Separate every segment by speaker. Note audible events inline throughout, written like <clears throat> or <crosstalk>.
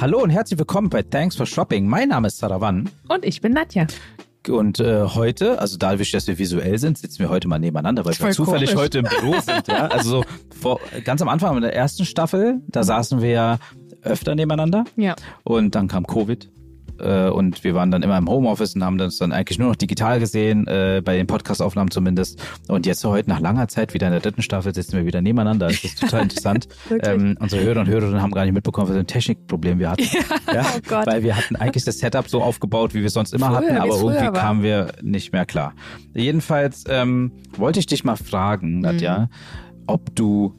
Speaker 1: Hallo und herzlich willkommen bei Thanks for Shopping. Mein Name ist Saravan.
Speaker 2: Und ich bin Nadja.
Speaker 1: Und äh, heute, also dadurch, dass wir visuell sind, sitzen wir heute mal nebeneinander, weil wir
Speaker 2: Voll
Speaker 1: zufällig
Speaker 2: komisch.
Speaker 1: heute im Büro <laughs> sind. Ja? Also so vor, ganz am Anfang in der ersten Staffel, da saßen wir ja öfter nebeneinander.
Speaker 2: Ja.
Speaker 1: Und dann kam Covid. Äh, Und wir waren dann immer im Homeoffice und haben uns dann eigentlich nur noch digital gesehen, äh, bei den Podcast-Aufnahmen zumindest. Und jetzt so heute nach langer Zeit wieder in der dritten Staffel sitzen wir wieder nebeneinander. Das ist total <laughs> interessant. Ähm, unsere Hörer und Hörerinnen haben gar nicht mitbekommen, was für ein Technikproblem wir hatten. <laughs> Ja,
Speaker 2: oh Gott.
Speaker 1: Weil wir hatten eigentlich das Setup so aufgebaut, wie wir es sonst immer
Speaker 2: Früher,
Speaker 1: hatten, aber irgendwie kamen wir nicht mehr klar. Jedenfalls ähm, wollte ich dich mal fragen, Nadja,
Speaker 2: Mhm.
Speaker 1: ob du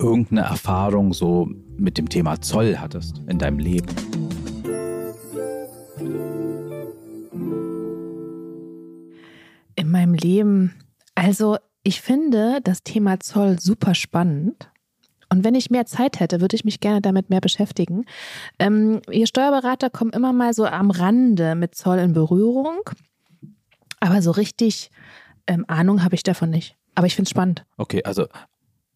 Speaker 1: irgendeine Erfahrung so mit dem Thema Zoll hattest in deinem Leben.
Speaker 2: In meinem Leben. Also, ich finde das Thema Zoll super spannend. Und wenn ich mehr Zeit hätte, würde ich mich gerne damit mehr beschäftigen. Ähm, ihr Steuerberater kommen immer mal so am Rande mit Zoll in Berührung. Aber so richtig ähm, Ahnung habe ich davon nicht. Aber ich finde es spannend.
Speaker 1: Okay, also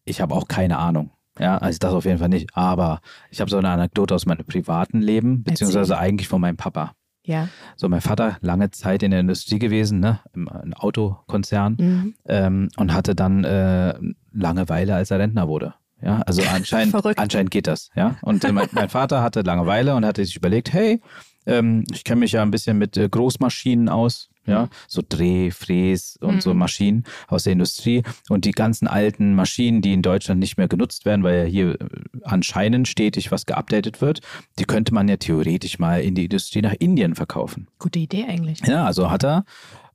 Speaker 1: ich habe auch keine Ahnung. Ja, also das auf jeden Fall nicht. Aber ich habe so eine Anekdote aus meinem privaten Leben, beziehungsweise eigentlich von meinem Papa.
Speaker 2: Ja.
Speaker 1: So, mein Vater lange Zeit in der Industrie gewesen, ne, im, im Autokonzern
Speaker 2: Mhm.
Speaker 1: ähm, und hatte dann äh, Langeweile, als er Rentner wurde. Ja, also <laughs> anscheinend, anscheinend geht das, ja. Und äh, mein, mein Vater hatte Langeweile und hatte sich überlegt, hey, ähm, ich kenne mich ja ein bisschen mit äh, Großmaschinen aus, ja, so Dreh, Fräs und so
Speaker 2: Mhm.
Speaker 1: Maschinen aus der Industrie und die ganzen alten Maschinen, die in Deutschland nicht mehr genutzt werden, weil ja hier äh, anscheinend stetig was geupdatet wird, die könnte man ja theoretisch mal in die Industrie nach Indien verkaufen.
Speaker 2: Gute Idee eigentlich.
Speaker 1: Ja, also hat er,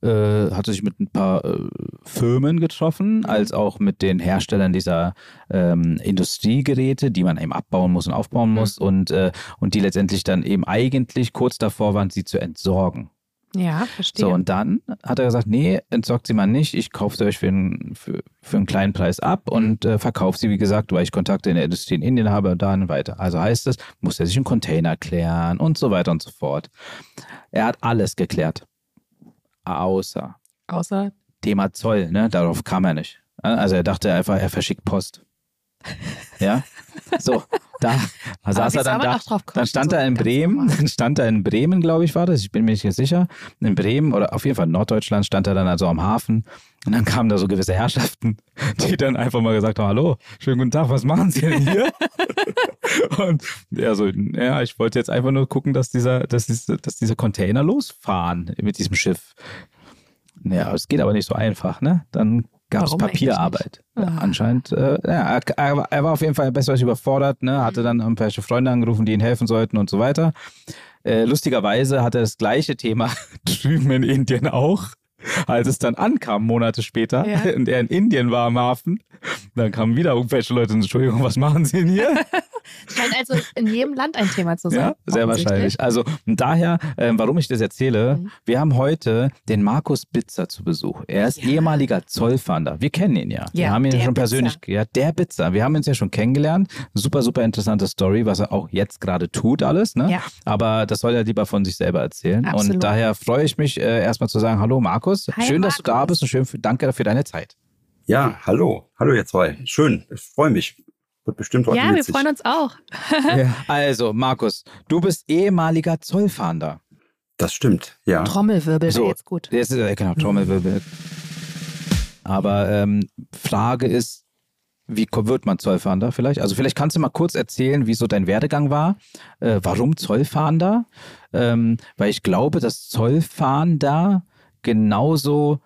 Speaker 1: äh, hatte sich mit ein paar äh, Firmen getroffen, als auch mit den Herstellern dieser ähm, Industriegeräte, die man eben abbauen muss und aufbauen muss und, äh, und die letztendlich dann eben eigentlich kurz davor waren, sie zu entsorgen.
Speaker 2: Ja, verstehe.
Speaker 1: So, und dann hat er gesagt, nee, entsorgt sie mal nicht, ich kaufe sie euch für einen, für, für einen kleinen Preis ab und äh, verkaufe sie, wie gesagt, weil ich Kontakte in der Industrie in Indien habe und dann weiter. Also heißt es, muss er sich einen Container klären und so weiter und so fort. Er hat alles geklärt. Außer
Speaker 2: Außer
Speaker 1: Thema Zoll, ne? Darauf kam er nicht. Also er dachte einfach, er verschickt Post. <laughs> Ja? So, da saß er dann da. <laughs> Dann stand er in Bremen, dann stand er in Bremen, glaube ich, war das. Ich bin mir nicht ganz sicher. In Bremen oder auf jeden Fall in Norddeutschland stand er dann also am Hafen. Und dann kamen da so gewisse Herrschaften, <laughs> die dann einfach mal gesagt haben, hallo, schönen guten Tag, was machen Sie denn hier? Und er so, ja, ich wollte jetzt einfach nur gucken, dass dieser, dass diese, dass diese Container losfahren mit diesem Schiff. Ja, es geht aber nicht so einfach, ne? Dann gab es Papierarbeit.
Speaker 2: Ah.
Speaker 1: anscheinend, äh, ja, er, war- auf jeden Fall besser überfordert, ne? hatte dann irgendwelche Freunde angerufen, die ihm helfen sollten und so weiter. Äh, lustigerweise hatte er das gleiche Thema <laughs> drüben in Indien auch. Als es dann ankam, Monate später,
Speaker 2: Ja. <laughs>
Speaker 1: und er in Indien war am Hafen, dann kamen wieder irgendwelche Leute und Entschuldigung, was machen Sie denn hier? <laughs>
Speaker 2: scheint also in jedem Land ein Thema zu sein.
Speaker 1: Ja, sehr wahrscheinlich. Also und daher, ähm, warum ich das erzähle,
Speaker 2: Mhm.
Speaker 1: wir haben heute den Markus Bitzer zu Besuch. Er ist
Speaker 2: Ja.
Speaker 1: ehemaliger Zollfahnder. Wir kennen ihn ja. wir
Speaker 2: Ja,
Speaker 1: haben ihn schon
Speaker 2: Bitzer.
Speaker 1: persönlich, ja, der Bitzer. Wir haben uns ja schon kennengelernt. Super, super interessante Story, was er auch jetzt gerade tut, alles. Ne?
Speaker 2: Ja.
Speaker 1: Aber das soll er lieber von sich selber erzählen. Und
Speaker 2: Absolut.
Speaker 1: daher freue ich mich äh, erstmal zu sagen, hallo Markus.
Speaker 2: Hi,
Speaker 1: schön, dass du da
Speaker 2: Markus.
Speaker 1: bist und schön für, danke für deine Zeit.
Speaker 3: Ja, hallo. Hallo ihr zwei. Schön. Ich freue mich. Wird bestimmt heute
Speaker 2: Ja, wir
Speaker 3: witzig.
Speaker 2: freuen uns auch.
Speaker 1: Ja. <laughs> Also, Markus, du bist ehemaliger Zollfahnder.
Speaker 3: Das stimmt, ja.
Speaker 2: Trommelwirbel
Speaker 1: So.
Speaker 2: wäre jetzt gut.
Speaker 1: Das ist, äh, genau, Trommelwirbel. Aber ähm, Frage ist, wie wird man Zollfahnder vielleicht? Also vielleicht kannst du mal kurz erzählen, wie so dein Werdegang war. Äh, warum Zollfahnder? Ähm, weil ich glaube, dass Zollfahnder genauso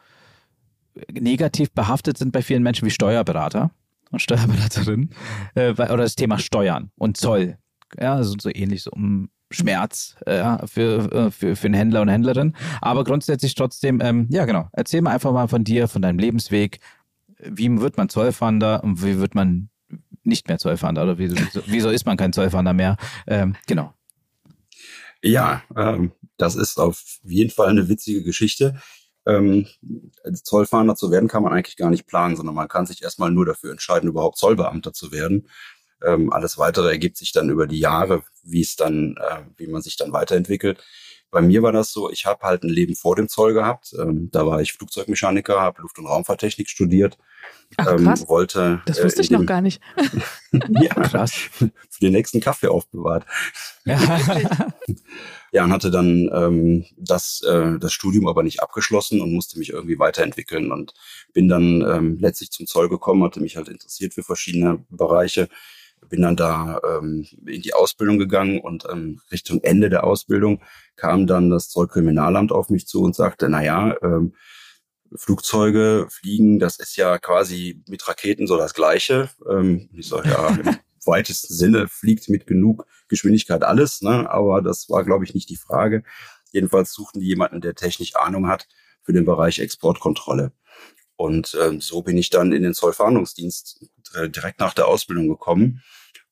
Speaker 1: negativ behaftet sind bei vielen Menschen wie Steuerberater und Steuerberaterinnen. Äh, oder das Thema Steuern und Zoll. Ja, also so ähnlich so um Schmerz äh, ja, für, äh, für, für einen Händler und Händlerin. Aber grundsätzlich trotzdem, ähm, ja genau, erzähl mal einfach mal von dir, von deinem Lebensweg. Wie wird man Zollfahnder und wie wird man nicht mehr Zollfahnder oder wieso, wieso ist man kein Zollfahnder mehr? Ähm, genau.
Speaker 3: Ja, ähm, das ist auf jeden Fall eine witzige Geschichte. Ähm, Zollfahnder zu werden kann man eigentlich gar nicht planen, sondern man kann sich erstmal nur dafür entscheiden, überhaupt Zollbeamter zu werden. Ähm, alles weitere ergibt sich dann über die Jahre, wie es dann, äh, wie man sich dann weiterentwickelt. Bei mir war das so, ich habe halt ein Leben vor dem Zoll gehabt. Ähm, da war ich Flugzeugmechaniker, habe Luft- und Raumfahrttechnik studiert.
Speaker 2: Ach, krass.
Speaker 3: Ähm, wollte,
Speaker 2: Das wusste
Speaker 3: äh,
Speaker 2: ich noch gar nicht. <laughs> <laughs>
Speaker 3: ja,
Speaker 1: Krass.
Speaker 3: für den nächsten Kaffee aufbewahrt.
Speaker 1: Ja. <laughs>
Speaker 3: Ja, und hatte dann ähm, das, äh, das Studium aber nicht abgeschlossen und musste mich irgendwie weiterentwickeln und bin dann ähm, letztlich zum Zoll gekommen, hatte mich halt interessiert für verschiedene Bereiche, bin dann da ähm, in die Ausbildung gegangen und ähm, Richtung Ende der Ausbildung kam dann das Zollkriminalamt auf mich zu und sagte, na ja, ähm, Flugzeuge fliegen, das ist ja quasi mit Raketen so das Gleiche. Ähm, ich sage ja, im <laughs> weitesten Sinne fliegt mit genug Geschwindigkeit alles, ne? aber das war, glaube ich, nicht die Frage. Jedenfalls suchten die jemanden, der technisch Ahnung hat für den Bereich Exportkontrolle. Und ähm, so bin ich dann in den Zollfahndungsdienst äh, direkt nach der Ausbildung gekommen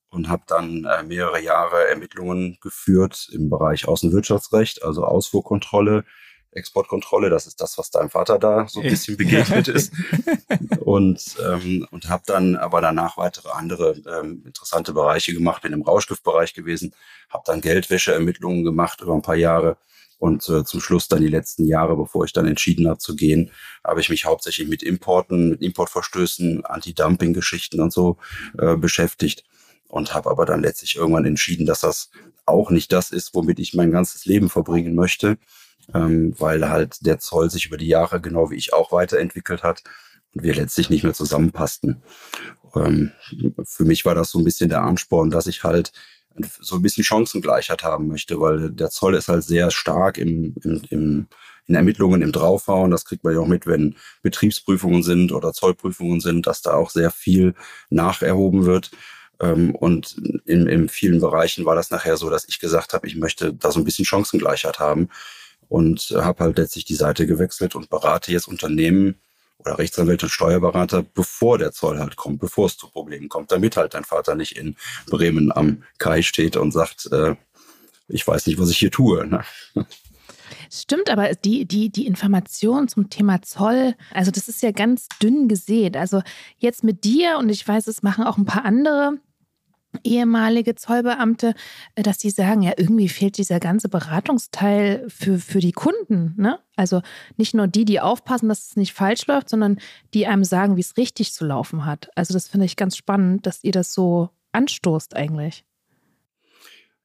Speaker 3: und habe dann äh, mehrere Jahre Ermittlungen geführt im Bereich Außenwirtschaftsrecht, also Ausfuhrkontrolle, Exportkontrolle. Das ist das, was deinem Vater da so ein bisschen begegnet <laughs> ist und ähm, und habe dann aber danach weitere andere ähm, interessante Bereiche gemacht. Bin im Rauschgiftbereich gewesen, habe dann Geldwäscheermittlungen gemacht über ein paar Jahre und äh, zum Schluss dann die letzten Jahre, bevor ich dann entschieden habe zu gehen, habe ich mich hauptsächlich mit Importen, mit Importverstößen, Anti-Dumping-Geschichten und so äh, beschäftigt und habe aber dann letztlich irgendwann entschieden, dass das auch nicht das ist, womit ich mein ganzes Leben verbringen möchte, ähm, weil halt der Zoll sich über die Jahre genau wie ich auch weiterentwickelt hat und wir letztlich nicht mehr zusammenpassten. Ähm, für mich war das so ein bisschen der Ansporn, dass ich halt so ein bisschen Chancengleichheit haben möchte, weil der Zoll ist halt sehr stark im, im, im, in Ermittlungen, im Draufhauen. Das kriegt man ja auch mit, wenn Betriebsprüfungen sind oder Zollprüfungen sind, dass da auch sehr viel nacherhoben wird. Ähm, Und in, in vielen Bereichen war das nachher so, dass ich gesagt habe, ich möchte da so ein bisschen Chancengleichheit haben und habe halt letztlich die Seite gewechselt und berate jetzt Unternehmen oder Rechtsanwälte und Steuerberater, bevor der Zoll halt kommt, bevor es zu Problemen kommt, damit halt dein Vater nicht in Bremen am Kai steht und sagt, äh, ich weiß nicht, was ich hier tue. Ne?
Speaker 2: Stimmt, aber die, die, die Information zum Thema Zoll, also das ist ja ganz dünn gesät. Also jetzt mit dir und ich weiß, es machen auch ein paar andere ehemalige Zollbeamte, äh, dass die sagen, ja, irgendwie fehlt dieser ganze Beratungsteil für, für die Kunden. Ne? Also nicht nur die, die aufpassen, dass es nicht falsch läuft, sondern die einem sagen, wie es richtig zu laufen hat. Also das finde ich ganz spannend, dass ihr das so anstoßt eigentlich.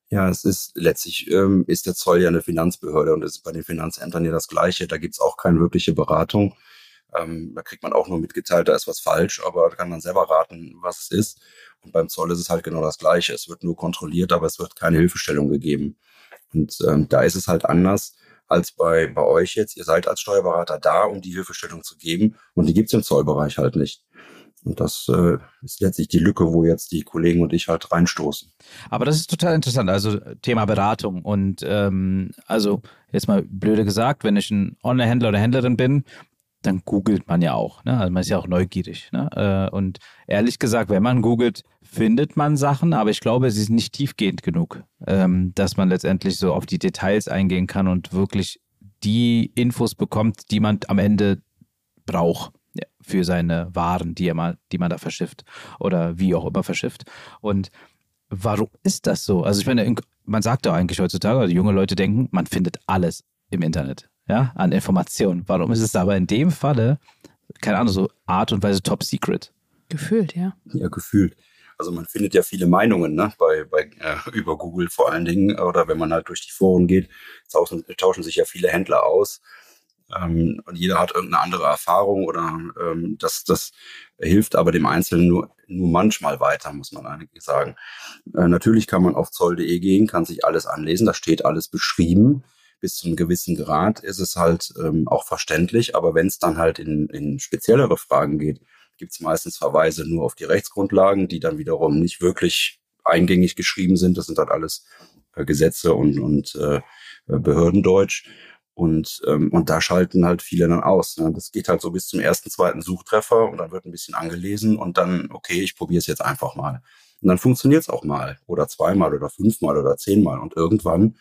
Speaker 3: Ja, es ist letztlich ähm, ist der Zoll ja eine Finanzbehörde und es ist bei den Finanzämtern ja das Gleiche. Da gibt's auch keine wirkliche Beratung. Ähm, da kriegt man auch nur mitgeteilt, da ist was falsch, aber da kann man selber raten, was es ist. Und beim Zoll ist es halt genau das Gleiche. Es wird nur kontrolliert, aber es wird keine Hilfestellung gegeben. Und ähm, da ist es halt anders als bei, bei euch jetzt. Ihr seid als Steuerberater da, um die Hilfestellung zu geben. Und die gibt's im Zollbereich halt nicht. Und das äh, ist letztlich die Lücke, wo jetzt die Kollegen und ich halt reinstoßen.
Speaker 1: Aber das ist total interessant. Also Thema Beratung. Und ähm, also jetzt mal blöde gesagt, wenn ich ein Online-Händler oder Händlerin bin, dann googelt man ja auch. Ne? Also man ist ja auch neugierig. Ne? Äh, Und ehrlich gesagt, wenn man googelt, findet man Sachen, aber ich glaube, sie sind nicht tiefgehend genug, ähm, dass man letztendlich so auf die Details eingehen kann und wirklich die Infos bekommt, die man am Ende braucht ja, für seine Waren, die, er mal, die man da verschifft oder wie auch immer verschifft. Und warum ist das so? Also ich meine, man sagt doch eigentlich heutzutage, also junge Leute denken, man findet alles im Internet, ja, an Informationen. Warum ist es aber in dem Falle, keine Ahnung, so Art und Weise top secret?
Speaker 2: Gefühlt, ja.
Speaker 3: Ja, gefühlt. Also man findet ja viele Meinungen ne? bei, bei äh, über Google vor allen Dingen oder wenn man halt durch die Foren geht, tauschen, tauschen sich ja viele Händler aus ähm, und jeder hat irgendeine andere Erfahrung oder ähm, das, das hilft aber dem Einzelnen nur, nur manchmal weiter, muss man eigentlich sagen. Äh, natürlich kann man auf zoll.de gehen, kann sich alles anlesen, da steht alles beschrieben. Bis zu einem gewissen Grad ist es halt ähm, auch verständlich, aber wenn es dann halt in, in speziellere Fragen geht, gibt es meistens Verweise nur auf die Rechtsgrundlagen, die dann wiederum nicht wirklich eingängig geschrieben sind. Das sind dann alles äh, Gesetze und, und äh, Behördendeutsch. Und, ähm, und da schalten halt viele dann aus. Ne? Das geht halt so bis zum ersten, zweiten Suchtreffer und dann wird ein bisschen angelesen und dann, okay, ich probiere es jetzt einfach mal. Und dann funktioniert es auch mal oder zweimal oder fünfmal oder zehnmal. Und irgendwann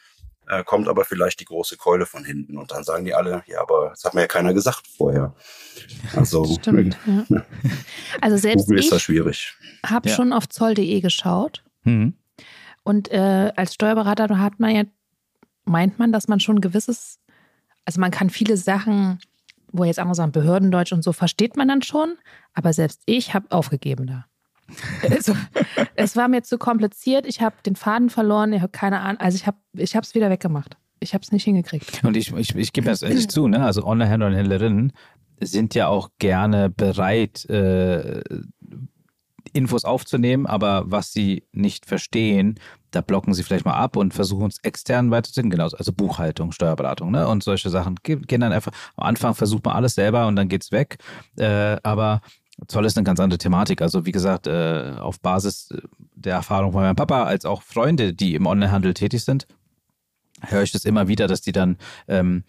Speaker 3: äh, kommt aber vielleicht die große Keule von hinten und dann sagen die alle, ja, aber das hat mir ja keiner gesagt vorher. Also <laughs>
Speaker 2: Stimmt, ja. Also selbst
Speaker 3: Google ist das
Speaker 2: ich
Speaker 3: schwierig.
Speaker 2: habe
Speaker 1: Ja.
Speaker 2: schon auf zoll.de geschaut
Speaker 1: Mhm.
Speaker 2: und äh, als Steuerberater hat man ja meint man, dass man schon gewisses, also man kann viele Sachen, wo jetzt andere sagen, Behördendeutsch und so, versteht man dann schon, aber selbst ich habe aufgegeben da. <laughs> Also, es war mir zu kompliziert, ich habe den Faden verloren, ich habe keine Ahnung, also ich habe ich es wieder weggemacht. Ich habe es nicht hingekriegt.
Speaker 1: Und ich, ich, ich gebe das ehrlich zu, ne? also Online-Händler und Händlerinnen sind ja auch gerne bereit, äh, Infos aufzunehmen, aber was sie nicht verstehen, da blocken sie vielleicht mal ab und versuchen es extern weiterzugehen. Genau, also Buchhaltung, Steuerberatung ne? und solche Sachen. Gehen dann einfach, am Anfang versucht man alles selber und dann geht's weg. Äh, aber Zoll ist eine ganz andere Thematik. Also wie gesagt, äh, auf Basis der Erfahrung von meinem Papa, als auch Freunde, die im Onlinehandel tätig sind, höre ich das immer wieder, dass die dann ähm,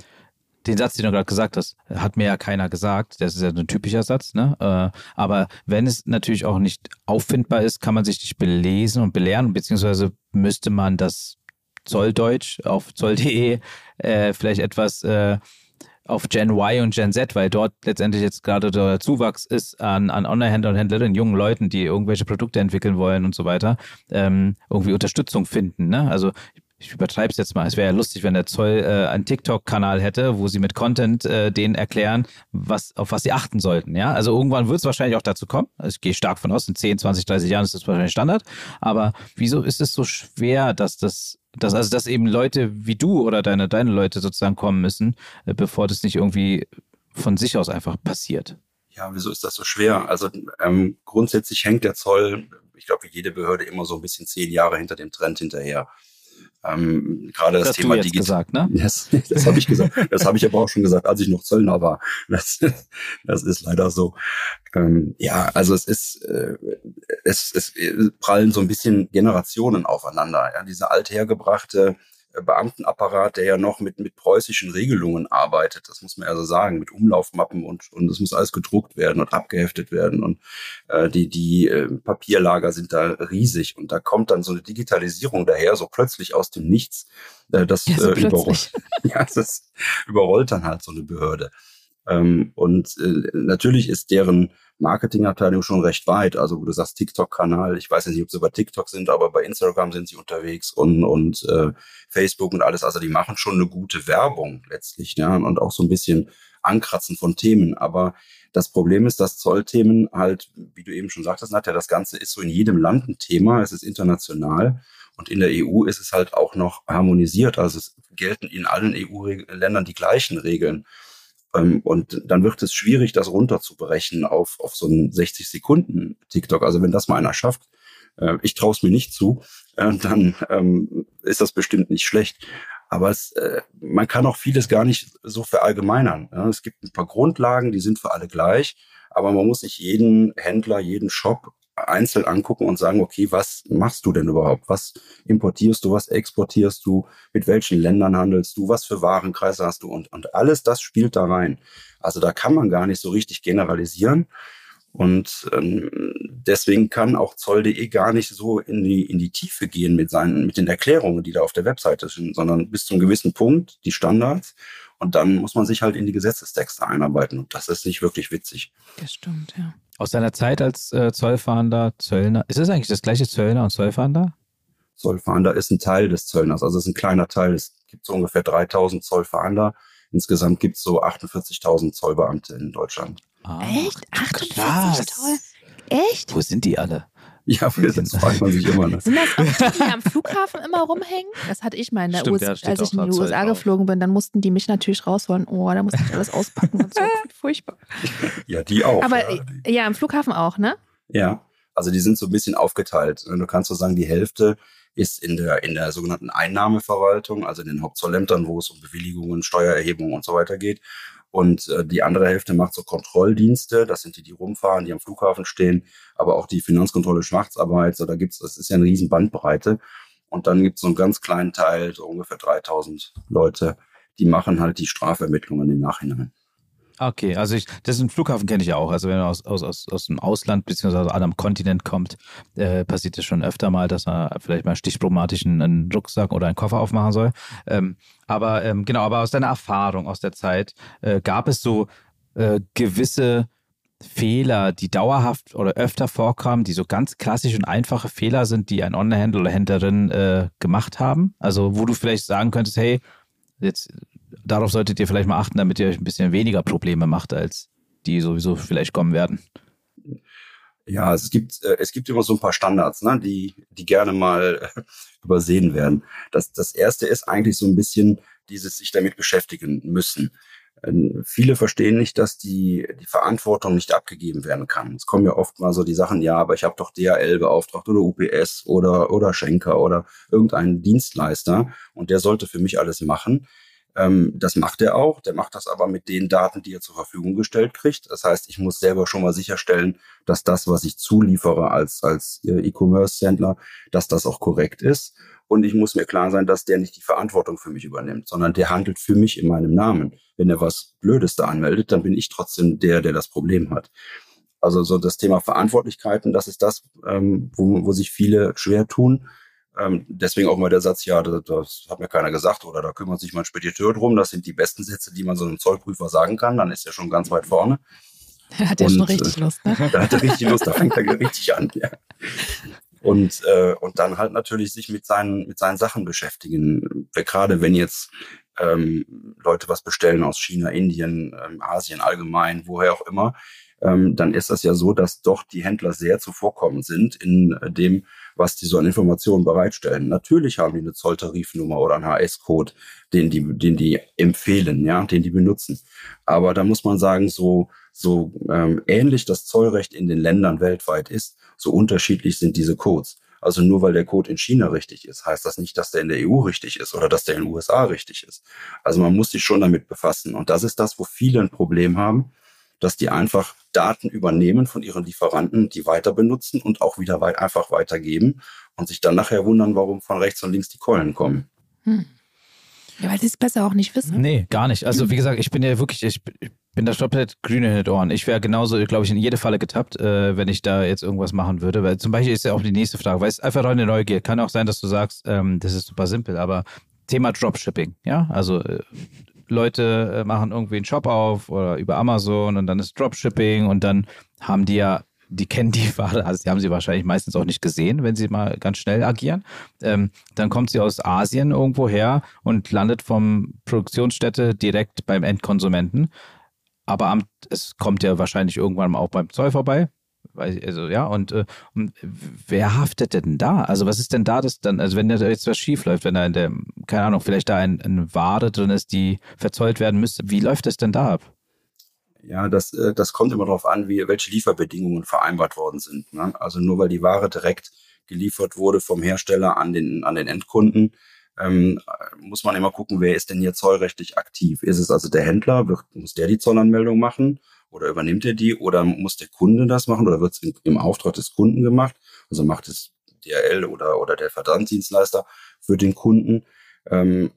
Speaker 1: den Satz, den du gerade gesagt hast, hat mir ja keiner gesagt. Das ist ja ein typischer Satz, ne? Äh, aber wenn es natürlich auch nicht auffindbar ist, kann man sich nicht belesen und belehren, beziehungsweise müsste man das Zolldeutsch auf zoll.de äh, vielleicht etwas äh, auf Gen Y und Gen Z, weil dort letztendlich jetzt gerade der Zuwachs ist an, an Online-Händler und Händlerinnen, jungen Leuten, die irgendwelche Produkte entwickeln wollen und so weiter, ähm, irgendwie Unterstützung finden. Ne? Also ich übertreibe es jetzt mal, es wäre ja lustig, wenn der Zoll äh, einen TikTok-Kanal hätte, wo sie mit Content äh, denen erklären, was, auf was sie achten sollten. Ja, also irgendwann wird es wahrscheinlich auch dazu kommen. Also ich gehe stark von aus, in 10, 20, 30 Jahren ist das wahrscheinlich Standard. Aber wieso ist es so schwer, dass das, dass, also dass eben Leute wie du oder deine, deine Leute sozusagen kommen müssen, äh, bevor das nicht irgendwie von sich aus einfach passiert?
Speaker 3: Ja, wieso ist das so schwer? Also ähm, grundsätzlich hängt der Zoll, ich glaube, wie jede Behörde immer so ein bisschen zehn Jahre hinter dem Trend hinterher. Ähm, gerade das, das Thema
Speaker 1: Digital. gesagt, ne? <laughs>
Speaker 3: Das, das habe ich gesagt. Das habe ich aber auch schon gesagt, als ich noch Zöllner war. Das, <laughs> das ist leider so. Ähm, ja, also es ist, äh, es, es prallen so ein bisschen Generationen aufeinander. Ja, diese althergebrachte Beamtenapparat, der ja noch mit, mit preußischen Regelungen arbeitet. Das muss man also sagen, mit Umlaufmappen und, und es muss alles gedruckt werden und abgeheftet werden. Und äh, die, die äh, Papierlager sind da riesig. Und da kommt dann so eine Digitalisierung daher, so plötzlich aus dem Nichts. Äh, das, ja, so äh, überrollt, <laughs> ja, das überrollt dann halt so eine Behörde. Ähm, und äh, natürlich ist deren Marketingabteilung schon recht weit. Also wo du sagst TikTok-Kanal, ich weiß nicht, ob sie bei TikTok sind, aber bei Instagram sind sie unterwegs und, und äh, Facebook und alles. Also die machen schon eine gute Werbung letztlich, ja, und auch so ein bisschen Ankratzen von Themen. Aber das Problem ist, dass Zollthemen halt, wie du eben schon sagtest, Nadja, das Ganze ist so in jedem Land ein Thema, es ist international. Und in der EU ist es halt auch noch harmonisiert. Also es gelten in allen EU-Ländern die gleichen Regeln. Ähm, und dann wird es schwierig, das runterzubrechen auf, auf so einen 60 Sekunden TikTok. Also wenn das mal einer schafft, äh, ich traue es mir nicht zu, äh, dann ähm, ist das bestimmt nicht schlecht. Aber es, äh, man kann auch vieles gar nicht so verallgemeinern. Ja? Es gibt ein paar Grundlagen, die sind für alle gleich, aber man muss sich jeden Händler, jeden Shop einzeln angucken und sagen, okay, was machst du denn überhaupt? Was importierst du? Was exportierst du? Mit welchen Ländern handelst du? Was für Warenkreise hast du? Und, und alles das spielt da rein. Also da kann man gar nicht so richtig generalisieren. Und ähm, deswegen kann auch Zoll.de gar nicht so in die, in die Tiefe gehen mit seinen, mit den Erklärungen, die da auf der Webseite sind, sondern bis zu einem gewissen Punkt die Standards. Und dann muss man sich halt in die Gesetzestexte einarbeiten. Und das ist nicht wirklich witzig.
Speaker 2: Das stimmt, ja.
Speaker 1: Aus deiner Zeit als äh, Zollfahnder, Zöllner, ist es eigentlich das gleiche Zöllner und Zollfahnder?
Speaker 3: Zollfahnder ist ein Teil des Zöllners, also es ist ein kleiner Teil. Es gibt so ungefähr 3000 Zollfahnder. Insgesamt gibt es so 48.000 Zollbeamte in Deutschland.
Speaker 2: Ah, Echt? 48.000? Echt?
Speaker 1: Wo sind die alle? <laughs>
Speaker 3: Ja, das fragt man sich immer. Ne?
Speaker 2: Sind das auch die, die am <laughs> Flughafen immer rumhängen? Das hatte ich mal in der Stimmt, US als ich in die USA drauf. geflogen bin. Dann mussten die mich natürlich rausholen. Oh, da musste ich alles auspacken und so. <laughs> Furchtbar.
Speaker 3: Ja, die auch.
Speaker 2: Aber
Speaker 3: ja,
Speaker 2: ja, im Flughafen auch, ne?
Speaker 3: Ja, also die sind so ein bisschen aufgeteilt. Du kannst so sagen, die Hälfte ist in der, in der sogenannten Einnahmeverwaltung, also in den Hauptzollämtern, wo es um Bewilligungen, Steuererhebungen und so weiter geht. Und äh, die andere Hälfte macht so Kontrolldienste. Das sind die, die rumfahren, die am Flughafen stehen, aber auch die Finanzkontrolle Schwarzarbeit. So, da gibt's, das ist ja eine riesen Bandbreite. Und dann gibt's so einen ganz kleinen Teil, so ungefähr 3000 Leute, die machen halt die Strafermittlungen im Nachhinein.
Speaker 1: Okay, also ich, das ist ein Flughafen kenne ich ja auch. Also wenn man aus, aus, aus, aus dem Ausland beziehungsweise an einem Kontinent kommt, äh, passiert es schon öfter mal, dass man vielleicht mal stichproblematisch einen, einen Rucksack oder einen Koffer aufmachen soll. Ähm, aber ähm, genau, aber aus deiner Erfahrung aus der Zeit, äh, gab es so äh, gewisse Fehler, die dauerhaft oder öfter vorkamen, die so ganz klassische und einfache Fehler sind, die ein Online-Händler oder Händlerin äh, gemacht haben? Also wo du vielleicht sagen könntest, hey, jetzt darauf solltet ihr vielleicht mal achten, damit ihr euch ein bisschen weniger Probleme macht, als die sowieso vielleicht kommen werden.
Speaker 3: Ja, es gibt, äh, es gibt immer so ein paar Standards, ne, die, die gerne mal äh, übersehen werden. Das, das erste ist eigentlich so ein bisschen dieses sich damit beschäftigen müssen. Ähm, viele verstehen nicht, dass die, die Verantwortung nicht abgegeben werden kann. Es kommen ja oft mal so die Sachen, ja, aber ich habe doch DHL beauftragt oder UPS oder, oder Schenker oder irgendeinen Dienstleister und der sollte für mich alles machen. Ähm, das macht er auch. Der macht das aber mit den Daten, die er zur Verfügung gestellt kriegt. Das heißt, ich muss selber schon mal sicherstellen, dass das, was ich zuliefere als, als äh, E-Commerce-Händler, dass das auch korrekt ist. Und ich muss mir klar sein, dass der nicht die Verantwortung für mich übernimmt, sondern der handelt für mich in meinem Namen. Wenn er was Blödes da anmeldet, dann bin ich trotzdem der, der das Problem hat. Also so das Thema Verantwortlichkeiten, das ist das, ähm, wo, wo sich viele schwer tun. Ähm, deswegen auch mal der Satz, ja, das, das hat mir keiner gesagt oder da kümmert sich mein Spediteur drum. Das sind die besten Sätze, die man so einem Zollprüfer sagen kann. Dann ist er schon ganz weit vorne.
Speaker 2: Da hat er schon richtig Lust, ne?
Speaker 3: Da hat er richtig Lust, da fängt er richtig an. Ja. Und, äh, und dann halt natürlich sich mit seinen, mit seinen Sachen beschäftigen. Gerade wenn jetzt ähm, Leute was bestellen aus China, Indien, ähm, Asien allgemein, woher auch immer, ähm, dann ist das ja so, dass doch die Händler sehr zuvorkommend sind in dem, was die so an Informationen bereitstellen. Natürlich haben die eine Zolltarifnummer oder einen HS-Code, den die, den die empfehlen, ja, den die benutzen. Aber da muss man sagen, so, so ähm, ähnlich das Zollrecht in den Ländern weltweit ist, so unterschiedlich sind diese Codes. Also nur weil der Code in China richtig ist, heißt das nicht, dass der in der EU richtig ist oder dass der in den USA richtig ist. Also man muss sich schon damit befassen. Und das ist das, wo viele ein Problem haben, dass die einfach Daten übernehmen von ihren Lieferanten, die weiter benutzen und auch wieder weit einfach weitergeben und sich dann nachher wundern, warum von rechts und links die Keulen kommen. Hm.
Speaker 2: Ja, weil sie es besser auch nicht wissen.
Speaker 1: Nee, gar nicht. Also wie gesagt, ich bin ja wirklich, ich bin da komplett grün in den Ohren. Ich wäre genauso, glaube ich, in jede Falle getappt, äh, wenn ich da jetzt irgendwas machen würde. Weil zum Beispiel ist ja auch die nächste Frage, weil es einfach eine Neugier. Kann auch sein, dass du sagst, ähm, das ist super simpel, aber Thema Dropshipping, ja, also äh, Leute äh, machen irgendwie einen Shop auf oder über Amazon und dann ist Dropshipping und dann haben die ja, die kennen die <laughs> Ware, also die haben sie wahrscheinlich meistens auch nicht gesehen, wenn sie mal ganz schnell agieren. Ähm, dann kommt sie aus Asien irgendwo her und landet vom Produktionsstätte direkt beim Endkonsumenten. Aber am, es kommt ja wahrscheinlich irgendwann auch beim Zoll vorbei. Also ja, und, äh, und wer haftet denn da? Also was ist denn da das dann, also wenn da jetzt was schief läuft, wenn da in der, keine Ahnung, vielleicht da ein, eine Ware drin ist, die verzollt werden müsste, wie läuft das denn da ab?
Speaker 3: Ja, das, äh, das kommt immer darauf an, wie, welche Lieferbedingungen vereinbart worden sind. Ne? Also nur weil die Ware direkt geliefert wurde vom Hersteller an den, an den Endkunden, ähm, muss man immer gucken, wer ist denn hier zollrechtlich aktiv? Ist es also der Händler? Wird, muss der die Zollanmeldung machen? Oder übernimmt er die? Oder muss der Kunde das machen? Oder wird es im Auftrag des Kunden gemacht? Also macht es DRL oder, oder der Versanddienstleister für den Kunden. Ähm,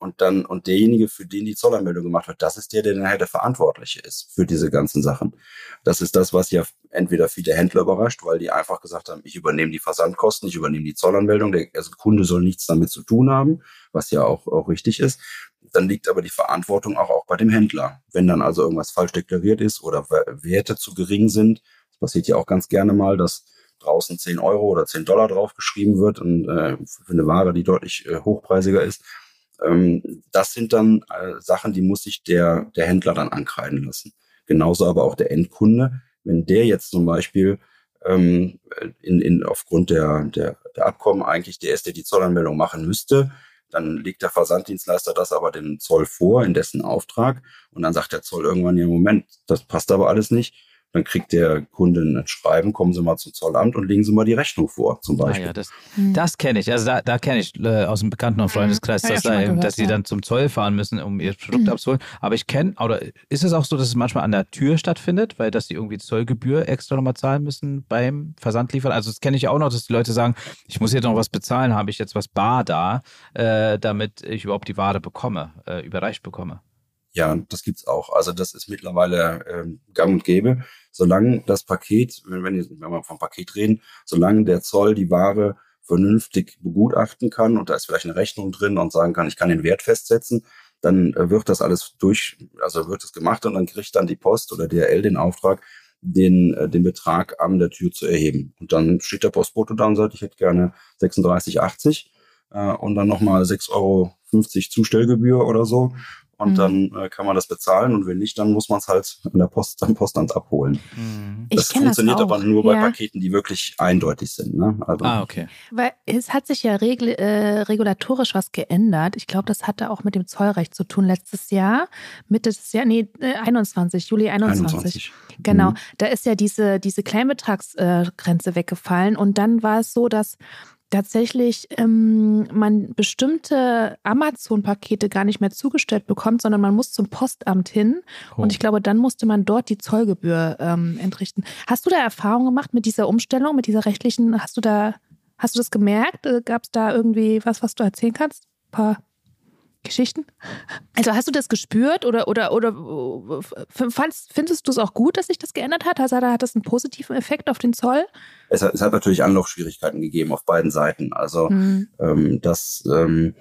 Speaker 3: und dann, und derjenige, für den die Zollanmeldung gemacht wird, das ist der, der nachher der Verantwortliche ist für diese ganzen Sachen. Das ist das, was ja entweder viele Händler überrascht, weil die einfach gesagt haben, ich übernehme die Versandkosten, ich übernehme die Zollanmeldung, der also Kunde soll nichts damit zu tun haben, was ja auch, auch richtig ist. Dann liegt aber die Verantwortung auch, auch bei dem Händler. Wenn dann also irgendwas falsch deklariert ist oder Werte zu gering sind, das passiert ja auch ganz gerne mal, dass draußen 10 Euro oder 10 Dollar draufgeschrieben wird und äh, für eine Ware, die deutlich äh, hochpreisiger ist, ähm, das sind dann äh, Sachen, die muss sich der, der Händler dann ankreiden lassen. Genauso aber auch der Endkunde. Wenn der jetzt zum Beispiel ähm, in, in, aufgrund der, der, der Abkommen eigentlich der erste die Zollanmeldung machen müsste, dann legt der Versanddienstleister das aber dem Zoll vor, in dessen Auftrag. Und dann sagt der Zoll irgendwann, ja, Moment, das passt aber alles nicht. Dann kriegt der Kunde ein Schreiben, kommen Sie mal zum Zollamt und legen Sie mal die Rechnung vor, zum Beispiel. Ah
Speaker 1: ja, das, hm. das kenne ich. Also da, da kenne ich äh, aus dem Bekannten- und hm. Freundeskreis, dass, ja gehört, dass sie ja. dann zum Zoll fahren müssen, um ihr <clears throat> Produkt mhm. abzuholen. Aber ich kenne, oder ist es auch so, dass es manchmal an der Tür stattfindet, weil dass sie irgendwie Zollgebühr extra nochmal zahlen müssen beim Versandliefern? Also das kenne ich auch noch, dass die Leute sagen, ich muss jetzt noch was bezahlen, habe ich jetzt was bar da, äh, damit ich überhaupt die Ware bekomme, äh, überreicht bekomme.
Speaker 3: Ja, das gibt's auch. Also das ist mittlerweile ähm, gang und gäbe. Solange das Paket, wenn, wenn, wenn wir vom Paket reden, solange der Zoll die Ware vernünftig begutachten kann und da ist vielleicht eine Rechnung drin und sagen kann, ich kann den Wert festsetzen, dann äh, wird das alles durch, also wird es gemacht und dann kriegt dann die Post oder DRL den Auftrag, den, äh, den Betrag an der Tür zu erheben. Und dann steht der Postbote da und sagt, ich hätte gerne 36,80 äh, und dann nochmal 6,50 Euro Zustellgebühr oder so und mhm. dann äh, kann man das bezahlen und wenn nicht, dann muss man es halt an der Post, am Postamt abholen. Mhm. Das funktioniert das aber nur bei ja. Paketen, die wirklich eindeutig sind. Ne?
Speaker 2: Also, ah, okay. Weil es hat sich ja regel, äh, regulatorisch was geändert. Ich glaube, das hatte auch mit dem Zollrecht zu tun letztes Jahr, Mitte des Jahres, nee, äh, 21, Juli 21. 21. Genau, mhm. da ist ja diese, diese Kleinbetragsgrenze weggefallen und dann war es so, dass tatsächlich ähm, man bestimmte Amazon-Pakete gar nicht mehr zugestellt bekommt, sondern man muss zum Postamt hin. Oh. Und ich glaube, dann musste man dort die Zollgebühr ähm, entrichten. Hast du da Erfahrung gemacht mit dieser Umstellung, mit dieser rechtlichen? Hast du da, hast du das gemerkt? Äh, Gab es da irgendwie was, was du erzählen kannst? Ein paar Geschichten? Also hast du das gespürt oder, oder, oder fandst, findest du es auch gut, dass sich das geändert hat? Also hat das einen positiven Effekt auf den Zoll?
Speaker 3: Es hat, es hat natürlich Anlaufschwierigkeiten gegeben auf beiden Seiten. Also mhm. ähm, dass ähm,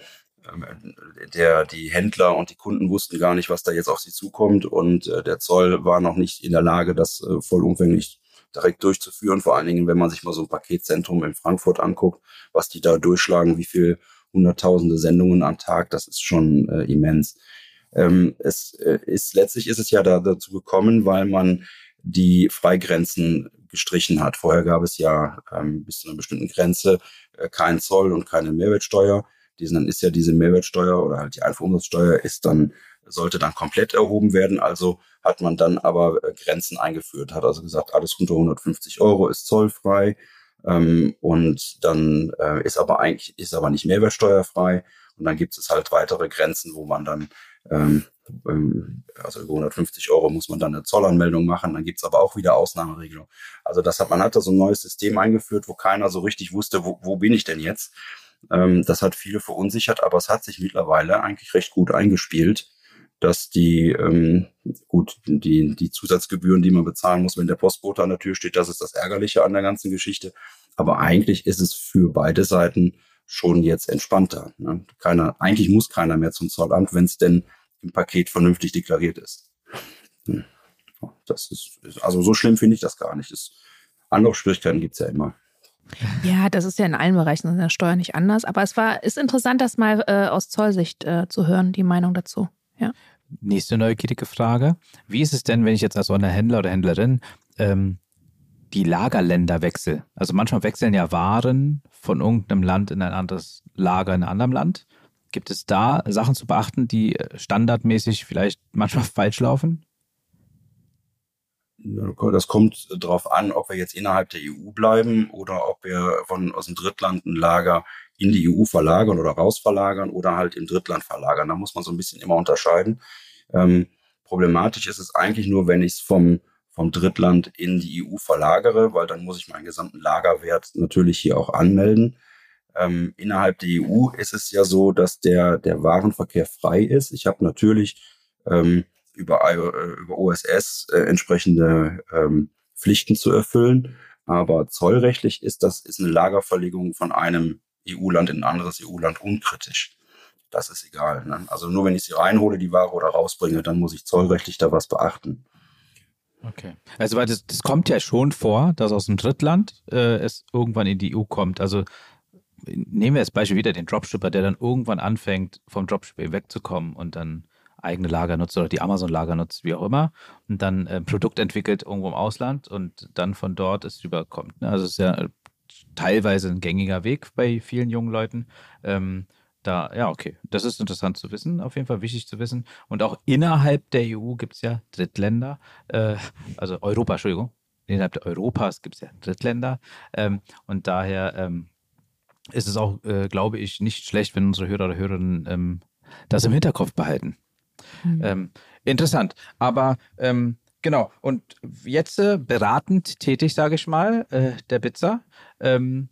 Speaker 3: der, die Händler und die Kunden wussten gar nicht, was da jetzt auf sie zukommt und äh, der Zoll war noch nicht in der Lage, das äh, vollumfänglich direkt durchzuführen. Vor allen Dingen, wenn man sich mal so ein Paketzentrum in Frankfurt anguckt, was die da durchschlagen, wie viel hunderttausende Sendungen am Tag, das ist schon äh, immens. Ähm, es äh, ist letztlich ist es ja da, dazu gekommen, weil man die Freigrenzen gestrichen hat. Vorher gab es ja ähm, bis zu einer bestimmten Grenze äh, keinen Zoll und keine Mehrwertsteuer. Diesen, dann ist ja diese Mehrwertsteuer oder halt die Einfuhrumsatzsteuer ist dann sollte dann komplett erhoben werden. Also hat man dann aber äh, Grenzen eingeführt, hat also gesagt, alles unter 150 Euro ist zollfrei. Ähm, und dann äh, ist aber eigentlich, ist aber nicht mehrwertsteuerfrei. Und dann gibt es halt weitere Grenzen, wo man dann, ähm, ähm, also über 150 Euro muss man dann eine Zollanmeldung machen. Dann gibt es aber auch wieder Ausnahmeregelungen. Also das hat, man hat da so ein neues System eingeführt, wo keiner so richtig wusste, wo, wo bin ich denn jetzt? Ähm, das hat viele verunsichert, aber es hat sich mittlerweile eigentlich recht gut eingespielt dass die ähm, gut die die Zusatzgebühren, die man bezahlen muss, wenn der Postbote an der Tür steht, das ist das Ärgerliche an der ganzen Geschichte. Aber eigentlich ist es für beide Seiten schon jetzt entspannter. Ne? Keiner, eigentlich muss keiner mehr zum Zollamt, wenn es denn im Paket vernünftig deklariert ist. Hm. Das ist, also so schlimm finde ich das gar nicht. Das, Anlaufschwierigkeiten gibt es ja immer.
Speaker 2: Ja, das ist ja in allen Bereichen in der Steuer nicht anders. Aber es war, ist interessant, das mal äh, aus Zollsicht äh, zu hören, die Meinung dazu. Ja.
Speaker 1: Nächste neugierige Frage. Wie ist es denn, wenn ich jetzt als Händler oder Händlerin ähm, die Lagerländer wechsle? Also manchmal wechseln ja Waren von irgendeinem Land in ein anderes Lager in einem anderen Land. Gibt es da Sachen zu beachten, die standardmäßig vielleicht manchmal <laughs> falsch laufen?
Speaker 3: Das kommt darauf an, ob wir jetzt innerhalb der EU bleiben oder ob wir von aus dem Drittland ein Lager in die EU verlagern oder raus verlagern oder halt im Drittland verlagern. Da muss man so ein bisschen immer unterscheiden. Ähm, problematisch ist es eigentlich nur, wenn ich es vom, vom Drittland in die EU verlagere, weil dann muss ich meinen gesamten Lagerwert natürlich hier auch anmelden. Ähm, innerhalb der EU ist es ja so, dass der, der Warenverkehr frei ist. Ich habe natürlich ähm, über, äh, über OSS äh, entsprechende ähm, Pflichten zu erfüllen. Aber zollrechtlich ist das ist eine Lagerverlegung von einem EU-Land in ein anderes EU-Land unkritisch. Das ist egal. Ne? Also nur wenn ich sie reinhole, die Ware oder rausbringe, dann muss ich zollrechtlich da was beachten.
Speaker 1: Okay. Also weil das, das kommt ja schon vor, dass aus dem Drittland äh, es irgendwann in die EU kommt. Also nehmen wir als Beispiel wieder den Dropshipper, der dann irgendwann anfängt, vom Dropshipper wegzukommen und dann eigene Lager nutzt oder die Amazon-Lager nutzt, wie auch immer, und dann ein Produkt entwickelt irgendwo im Ausland und dann von dort es rüberkommt. Ne? Also es ist ja teilweise ein gängiger Weg bei vielen jungen Leuten. Ähm, da, ja, okay, das ist interessant zu wissen, auf jeden Fall wichtig zu wissen. Und auch innerhalb der EU gibt es ja Drittländer, äh, also Europa, Entschuldigung, innerhalb Europas gibt es ja Drittländer. Ähm, und daher ähm, ist es auch, äh, glaube ich, nicht schlecht, wenn unsere Hörer oder Hörerinnen ähm, das im Hinterkopf behalten. Mhm. interessant. Aber ähm, Genau. Und jetzt äh, beratend tätig, sage ich mal, äh, der Bitzer. Ähm,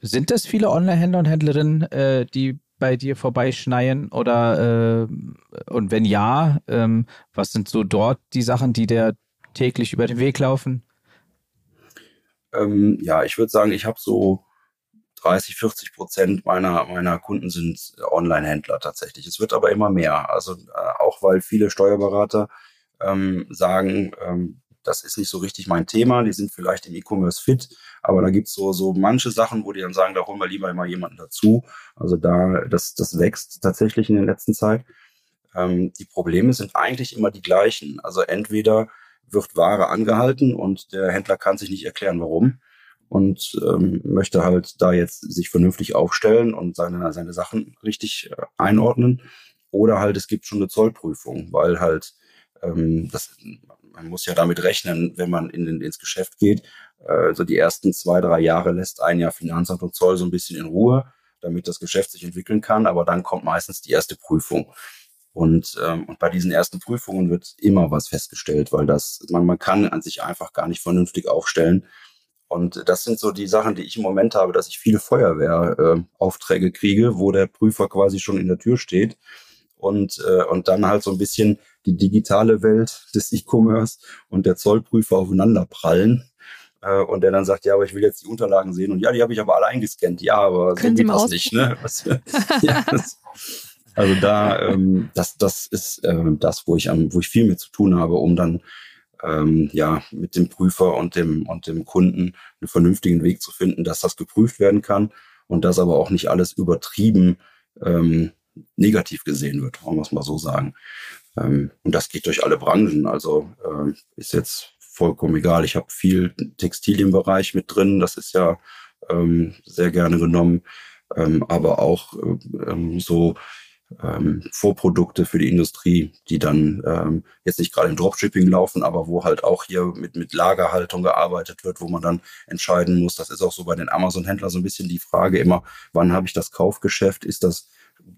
Speaker 1: sind das viele Online-Händler und Händlerinnen, äh, die bei dir vorbeischneien? Oder äh, und wenn ja, ähm, was sind so dort die Sachen, die dir täglich über den Weg laufen?
Speaker 3: Ähm, ja, ich würde sagen, ich habe so 30, 40 Prozent meiner, meiner Kunden sind Online-Händler tatsächlich. Es wird aber immer mehr. Also äh, auch weil viele Steuerberater ähm, sagen, ähm, das ist nicht so richtig mein Thema. Die sind vielleicht im E-Commerce fit, aber da gibt's so, so manche Sachen, wo die dann sagen, da holen wir lieber immer jemanden dazu. Also da, das, das wächst tatsächlich in der letzten Zeit. Ähm, die Probleme sind eigentlich immer die gleichen. Also entweder wird Ware angehalten und der Händler kann sich nicht erklären, warum und ähm, möchte halt da jetzt sich vernünftig aufstellen und seine, seine Sachen richtig äh, einordnen. Oder halt es gibt schon eine Zollprüfung, weil halt ähm, das, man muss ja damit rechnen, wenn man in, in, ins Geschäft geht. Äh, also die ersten zwei, drei Jahre lässt ein Jahr Finanzamt und Zoll so ein bisschen in Ruhe, damit das Geschäft sich entwickeln kann. Aber dann kommt meistens die erste Prüfung. Und, ähm, und bei diesen ersten Prüfungen wird immer was festgestellt, weil das, man, man kann an sich einfach gar nicht vernünftig aufstellen. Und das sind so die Sachen, die ich im Moment habe, dass ich viele Feuerwehraufträge äh, kriege, wo der Prüfer quasi schon in der Tür steht und, äh, und dann halt so ein bisschen die digitale Welt des E-Commerce und der Zollprüfer aufeinander prallen. Äh, und der dann sagt, ja, aber ich will jetzt die Unterlagen sehen. Und ja, die habe ich aber alle eingescannt. Ja, aber
Speaker 2: Können
Speaker 3: so
Speaker 2: geht
Speaker 3: das nicht. Ne? <laughs> Was, <laughs> ja, das, also da, ähm, das, das ist äh, das, wo ich am, wo ich viel mit zu tun habe, um dann ähm, ja mit dem Prüfer und dem und dem Kunden einen vernünftigen Weg zu finden, dass das geprüft werden kann und dass aber auch nicht alles übertrieben ähm, negativ gesehen wird, wollen wir es mal so sagen. Ähm, und das geht durch alle Branchen. Also äh, ist jetzt vollkommen egal. Ich habe viel Textilienbereich mit drin. Das ist ja ähm, sehr gerne genommen. Ähm, aber auch äh, ähm, so ähm, Vorprodukte für die Industrie, die dann ähm, jetzt nicht gerade im Dropshipping laufen, aber wo halt auch hier mit, mit Lagerhaltung gearbeitet wird, wo man dann entscheiden muss. Das ist auch so bei den Amazon-Händlern so ein bisschen die Frage immer, wann habe ich das Kaufgeschäft? Ist das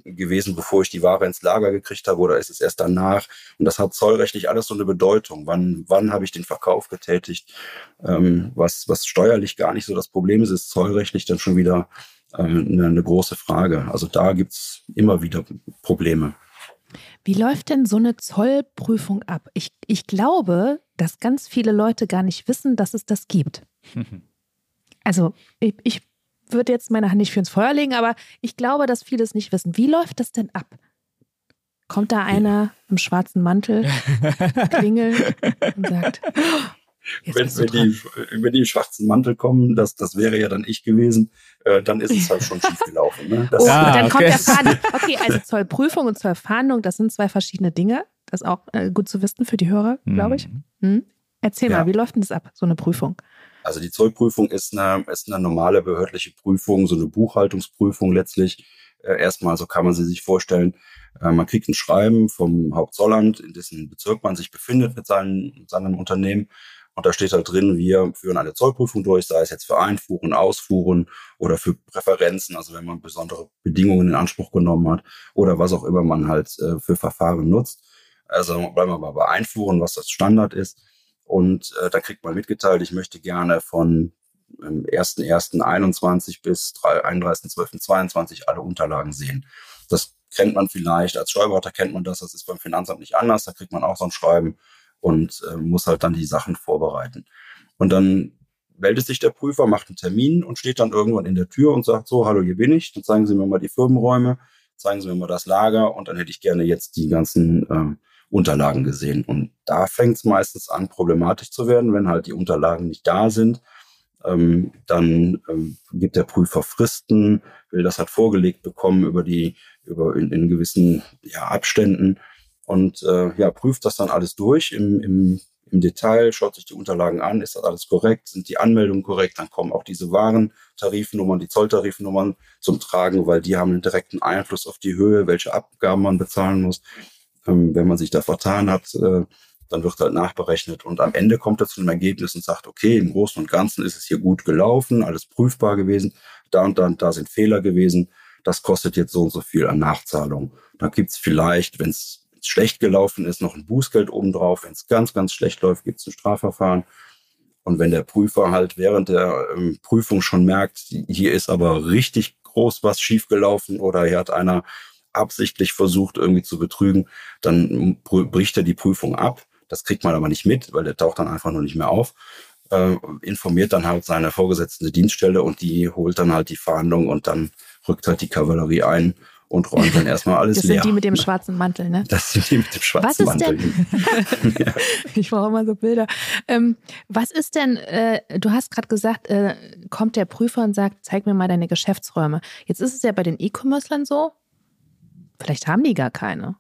Speaker 3: gewesen, bevor ich die Ware ins Lager gekriegt habe oder ist es erst danach? Und das hat zollrechtlich alles so eine Bedeutung. Wann, wann habe ich den Verkauf getätigt? Ähm, was, was steuerlich gar nicht so das Problem ist, ist zollrechtlich dann schon wieder eine, eine große Frage. Also da gibt es immer wieder Probleme.
Speaker 2: Wie läuft denn so eine Zollprüfung ab? Ich, ich glaube, dass ganz viele Leute gar nicht wissen, dass es das gibt. <laughs> Also ich, ich würde jetzt meine Hand nicht für ins Feuer legen, aber ich glaube, dass viele es nicht wissen. Wie läuft das denn ab? Kommt da einer im schwarzen Mantel, <laughs> klingelt und sagt,
Speaker 3: wenn, wenn, die, wenn die im schwarzen Mantel kommen, das, das wäre ja dann ich gewesen, äh, dann ist es halt schon schief gelaufen. Ne?
Speaker 2: Das, oh, ah, dann okay. kommt der Fahndung. Okay, also <laughs> Zollprüfung und Zollfahndung, das sind zwei verschiedene Dinge. Das ist auch äh, gut zu wissen für die Hörer, glaube ich. Mhm. Hm? Erzähl ja. mal, wie läuft denn das ab, so eine Prüfung?
Speaker 3: Also die Zollprüfung ist eine, ist eine normale behördliche Prüfung, so eine Buchhaltungsprüfung letztlich. Äh, erstmal, so kann man sie sich vorstellen. Äh, man kriegt ein Schreiben vom Hauptzollamt, in dessen Bezirk man sich befindet mit seinem, seinem Unternehmen. Und da steht halt drin, wir führen eine Zollprüfung durch, sei es jetzt für Einfuhren, Ausfuhren oder für Präferenzen, also wenn man besondere Bedingungen in Anspruch genommen hat oder was auch immer man halt äh, für Verfahren nutzt. Also bleiben wir mal bei Einfuhren, was das Standard ist. Und äh, da kriegt man mitgeteilt, ich möchte gerne von ähm, 1.1.21 bis 31.12.22 alle Unterlagen sehen. Das kennt man vielleicht, als Steuerberater kennt man das, das ist beim Finanzamt nicht anders, da kriegt man auch so ein Schreiben und äh, muss halt dann die Sachen vorbereiten. Und dann meldet sich der Prüfer, macht einen Termin und steht dann irgendwann in der Tür und sagt so, hallo, hier bin ich, dann zeigen Sie mir mal die Firmenräume, zeigen Sie mir mal das Lager und dann hätte ich gerne jetzt die ganzen äh, Unterlagen gesehen. Und da fängt es meistens an, problematisch zu werden, wenn halt die Unterlagen nicht da sind. Ähm, dann ähm, gibt der Prüfer Fristen, will das halt vorgelegt bekommen über die, über in, in gewissen ja, Abständen und äh, ja, prüft das dann alles durch im, im, im Detail, schaut sich die Unterlagen an, ist das alles korrekt, sind die Anmeldungen korrekt, dann kommen auch diese Warentarifnummern, die Zolltarifnummern zum Tragen, weil die haben einen direkten Einfluss auf die Höhe, welche Abgaben man bezahlen muss. Ähm, wenn man sich da vertan hat, äh, dann wird halt nachberechnet und am Ende kommt er zu einem Ergebnis und sagt, okay, im Großen und Ganzen ist es hier gut gelaufen, alles prüfbar gewesen, da und da und da sind Fehler gewesen, das kostet jetzt so und so viel an Nachzahlung. Da gibt's vielleicht, wenn es schlecht gelaufen ist, noch ein Bußgeld obendrauf. Wenn es ganz, ganz schlecht läuft, gibt es ein Strafverfahren. Und wenn der Prüfer halt während der ähm, Prüfung schon merkt, hier ist aber richtig groß was schiefgelaufen oder hier hat einer absichtlich versucht, irgendwie zu betrügen, dann bricht er die Prüfung ab. Das kriegt man aber nicht mit, weil der taucht dann einfach nur nicht mehr auf. äh, informiert dann halt seine vorgesetzte Dienststelle und die holt dann halt die Fahndung und dann rückt halt die Kavallerie ein und räumt dann erstmal alles
Speaker 2: das
Speaker 3: leer.
Speaker 2: Das sind die mit dem <laughs> schwarzen Mantel, ne?
Speaker 3: Das sind die mit dem schwarzen
Speaker 2: was ist
Speaker 3: Mantel.
Speaker 2: Denn, <laughs> <laughs> ja. Ich brauche immer so Bilder. Ähm, was ist denn, äh, du hast gerade gesagt, äh, kommt der Prüfer und sagt, zeig mir mal deine Geschäftsräume. Jetzt ist es ja bei den E-Commercern so, vielleicht haben die gar keine.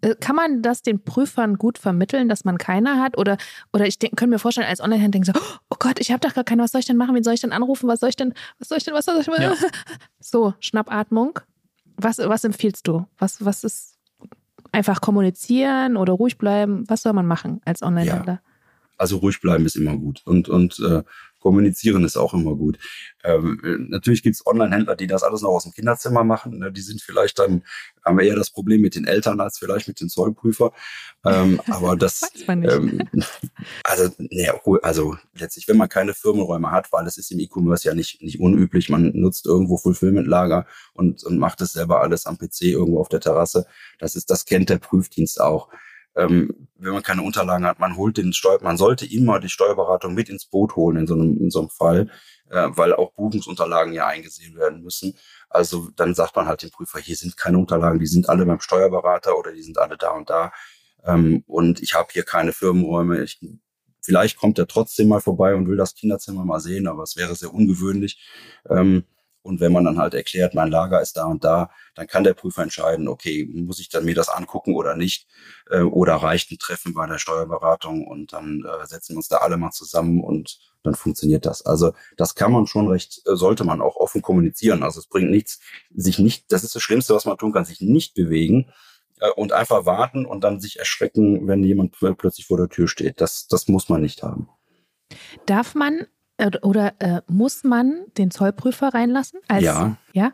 Speaker 2: Äh, kann man das den Prüfern gut vermitteln, dass man keine hat? Oder, oder ich denk, könnte mir vorstellen, als Online-Händler denken so, oh Gott, ich habe doch gar keine, was soll ich denn machen? Wen soll ich denn anrufen? Was soll ich denn, was soll ich denn, was soll ich denn? Ja. So, Schnappatmung. Was, was empfiehlst du? Was, was ist einfach kommunizieren oder ruhig bleiben? Was soll man machen als Online-Händler? Ja.
Speaker 3: Also ruhig bleiben ist immer gut. Und, und äh, Kommunizieren ist auch immer gut. Ähm, natürlich gibt es Online-Händler, die das alles noch aus dem Kinderzimmer machen. Ne? Die sind vielleicht dann, haben wir eher das Problem mit den Eltern als vielleicht mit den Zollprüfer. Ähm, <laughs> aber das,
Speaker 2: Weiß man nicht. Ähm,
Speaker 3: also, nee, also letztlich, wenn man keine Firmenräume hat, weil es ist im E-Commerce ja nicht, nicht unüblich, man nutzt irgendwo Fulfillment-Lager und, und macht es selber alles am PC irgendwo auf der Terrasse. Das ist, das kennt der Prüfdienst auch ähm, wenn man keine Unterlagen hat, man holt den Steuer, man sollte immer die Steuerberatung mit ins Boot holen in so einem, in so einem Fall, äh, weil auch Buchungsunterlagen ja eingesehen werden müssen. Also dann sagt man halt dem Prüfer, hier sind keine Unterlagen, die sind alle beim Steuerberater oder die sind alle da und da. Ähm, und ich habe hier keine Firmenräume. Ich, vielleicht kommt er trotzdem mal vorbei und will das Kinderzimmer mal sehen, aber es wäre sehr ungewöhnlich. Ähm, und wenn man dann halt erklärt, mein Lager ist da und da, dann kann der Prüfer entscheiden, okay, muss ich dann mir das angucken oder nicht? Äh, oder reicht ein Treffen bei der Steuerberatung und dann äh, setzen wir uns da alle mal zusammen und dann funktioniert das. Also das kann man schon recht, äh, sollte man auch offen kommunizieren. Also es bringt nichts, sich nicht, das ist das Schlimmste, was man tun kann, sich nicht bewegen und einfach warten und dann sich erschrecken, wenn jemand plötzlich vor der Tür steht. Das, das muss man nicht haben.
Speaker 2: Darf man oder äh, muss man den Zollprüfer reinlassen?
Speaker 3: Als, ja.
Speaker 2: Ja?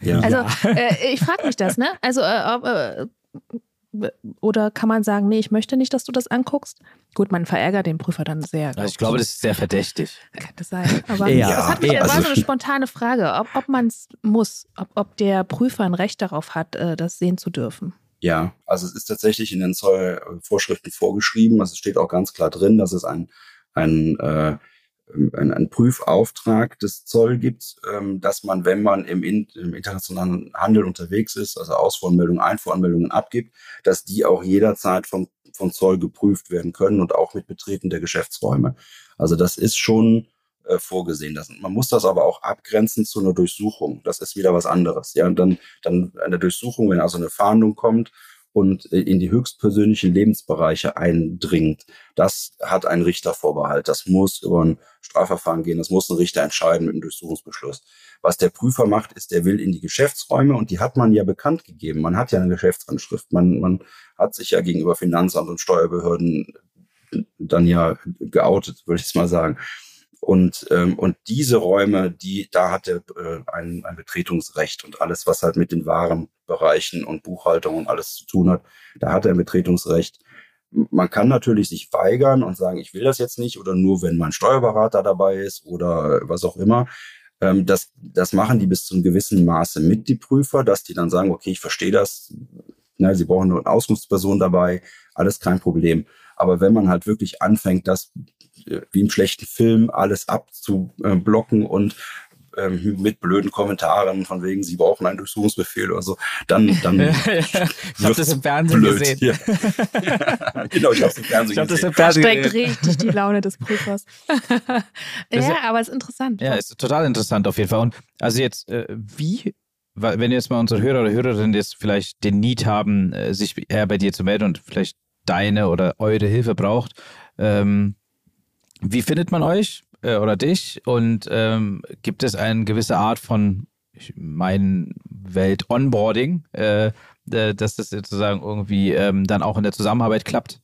Speaker 3: ja.
Speaker 2: Also äh, ich frage mich das, ne? Also äh, äh, oder kann man sagen, nee, ich möchte nicht, dass du das anguckst? Gut, man verärgert den Prüfer dann sehr.
Speaker 1: Also ich glaube, das ist sehr verdächtig.
Speaker 2: Könnte sein. Aber ja, das hat mich, ja, war so eine spontane Frage, ob, ob man es muss, ob, ob der Prüfer ein Recht darauf hat, äh, das sehen zu dürfen.
Speaker 3: Ja, also es ist tatsächlich in den Zollvorschriften vorgeschrieben. Also es steht auch ganz klar drin, dass es ein, ein äh, ein, ein Prüfauftrag des Zoll gibt, ähm, dass man, wenn man im, in, im internationalen Handel unterwegs ist, also Ausfuhranmeldungen, Einfuhranmeldungen abgibt, dass die auch jederzeit vom, vom Zoll geprüft werden können und auch mit Betreten der Geschäftsräume. Also das ist schon äh, vorgesehen. Das, man muss das aber auch abgrenzen zu einer Durchsuchung. Das ist wieder was anderes. Ja, und dann, dann eine Durchsuchung, wenn also eine Fahndung kommt und äh, in die höchstpersönlichen Lebensbereiche eindringt, das hat ein Richtervorbehalt. Das muss über ein Strafverfahren gehen. Das muss ein Richter entscheiden mit einem Durchsuchungsbeschluss. Was der Prüfer macht, ist, der will in die Geschäftsräume und die hat man ja bekannt gegeben. Man hat ja eine Geschäftsanschrift. Man, man hat sich ja gegenüber Finanzamt und Steuerbehörden dann ja geoutet, würde ich mal sagen. Und, ähm, und diese Räume, die, da hat er äh, ein, ein Betretungsrecht und alles, was halt mit den Warenbereichen und Buchhaltung und alles zu tun hat, da hat er ein Betretungsrecht. Man kann natürlich sich weigern und sagen, ich will das jetzt nicht oder nur, wenn mein Steuerberater dabei ist oder was auch immer. Ähm, das, das machen die bis zu einem gewissen Maße mit, die Prüfer, dass die dann sagen, okay, ich verstehe das, na, sie brauchen nur eine Auskunftsperson dabei, alles kein Problem. Aber wenn man halt wirklich anfängt, das wie im schlechten Film alles abzublocken und ähm, mit blöden Kommentaren von wegen, sie brauchen einen Durchsuchungsbefehl oder so, dann, dann <laughs>
Speaker 1: ich habe das im Fernsehen blöd. gesehen.
Speaker 3: Ja. <laughs> genau, ich habe es im Fernsehen ich gesehen.
Speaker 2: Das steigt richtig die Laune des Prüfers. <laughs> ja, aber es ist interessant.
Speaker 1: Ja, ist total interessant auf jeden Fall. Und also jetzt, äh, wie wenn jetzt mal unsere Hörer oder Hörerinnen jetzt vielleicht den Need haben, äh, sich eher bei dir zu melden und vielleicht deine oder eure Hilfe braucht, ähm, wie findet man euch äh, oder dich? Und ähm, gibt es eine gewisse Art von ich mein Welt Onboarding, äh, dass das sozusagen irgendwie ähm, dann auch in der Zusammenarbeit klappt?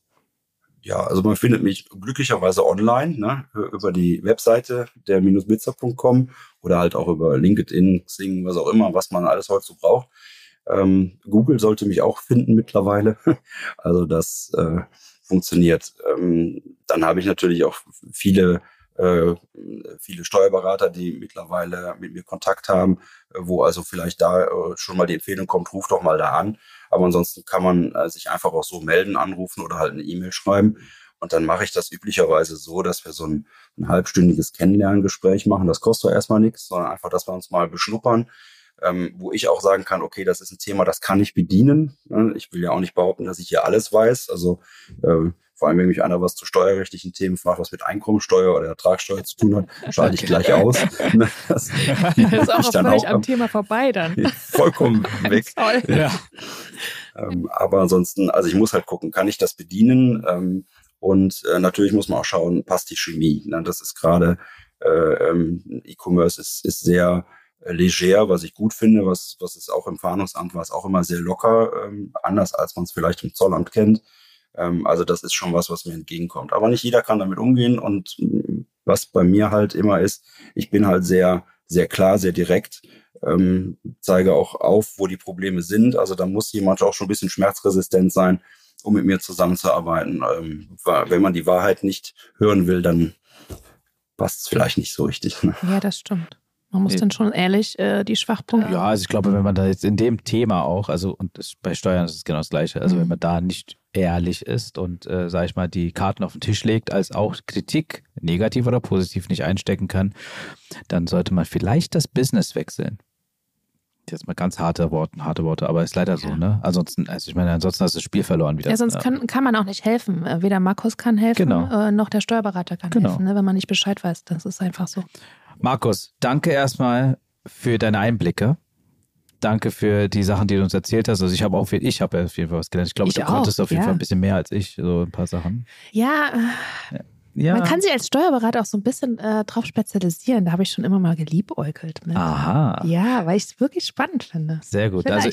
Speaker 3: Ja, also man findet mich glücklicherweise online, ne, über die Webseite der blitzer.com oder halt auch über LinkedIn, Xing, was auch immer, was man alles heute so braucht. Ähm, Google sollte mich auch finden mittlerweile. <laughs> also das äh, funktioniert. Ähm, dann habe ich natürlich auch viele äh, viele Steuerberater, die mittlerweile mit mir Kontakt haben, äh, wo also vielleicht da äh, schon mal die Empfehlung kommt, ruf doch mal da an. Aber ansonsten kann man äh, sich einfach auch so melden, anrufen oder halt eine E-Mail schreiben. Und dann mache ich das üblicherweise so, dass wir so ein, ein halbstündiges Kennenlerngespräch machen. Das kostet erstmal nichts, sondern einfach, dass wir uns mal beschnuppern, ähm, wo ich auch sagen kann, okay, das ist ein Thema, das kann ich bedienen. Ich will ja auch nicht behaupten, dass ich hier alles weiß. Also äh, vor allem, wenn mich einer was zu steuerrechtlichen Themen fragt, was mit Einkommensteuer oder Ertragssteuer zu tun hat, schalte ich gleich aus. <laughs>
Speaker 2: Das, <laughs> das ist <laughs> auch völlig am Thema vorbei dann.
Speaker 3: Vollkommen weg. Ja. Ähm, aber ansonsten, also ich muss halt gucken, kann ich das bedienen? Ähm, und äh, natürlich muss man auch schauen, passt die Chemie. Ne? Das ist gerade, äh, ähm, E-Commerce ist, ist sehr äh, leger, was ich gut finde, was, was ist auch im Fahndungsamt war es auch immer sehr locker, ähm, anders als man es vielleicht im Zollamt kennt. Ähm, also das ist schon was, was mir entgegenkommt. Aber nicht jeder kann damit umgehen und mm, was bei mir halt immer ist, ich bin halt sehr, sehr klar, sehr direkt, ähm, zeige auch auf, wo die Probleme sind. Also da muss jemand auch schon ein bisschen schmerzresistent sein, um mit mir zusammenzuarbeiten. Ähm, wenn man die Wahrheit nicht hören will, dann passt es vielleicht nicht so richtig.
Speaker 2: Ne? Ja, das stimmt. Man muss nee. dann schon ehrlich äh, die Schwachpunkte.
Speaker 1: Ja, also ich glaube, wenn man da jetzt in dem Thema auch, also und das, bei Steuern ist es genau das Gleiche, also mhm. wenn man da nicht ehrlich ist und, äh, sage ich mal, die Karten auf den Tisch legt, als auch Kritik, negativ oder positiv, nicht einstecken kann, dann sollte man vielleicht das Business wechseln jetzt mal ganz harte Worte, harte Worte, aber ist leider ja. so, ne? Ansonsten, also ich meine, ansonsten hast du das Spiel verloren wieder.
Speaker 2: Ja, sonst kann, kann man auch nicht helfen. Äh, weder Markus kann helfen, genau. äh, noch der Steuerberater kann genau. helfen, ne? wenn man nicht Bescheid weiß. Das ist einfach so.
Speaker 1: Markus, danke erstmal für deine Einblicke. Danke für die Sachen, die du uns erzählt hast. Also ich habe auch viel, ich habe auf jeden Fall was gelernt. Ich glaube, du auch, konntest auf jeden ja. Fall ein bisschen mehr als ich, so ein paar Sachen.
Speaker 2: Ja, ja. Man kann sich als Steuerberater auch so ein bisschen äh, drauf spezialisieren. Da habe ich schon immer mal geliebäugelt mit.
Speaker 1: Aha.
Speaker 2: Ja, weil ich es wirklich spannend finde.
Speaker 1: Sehr gut. Also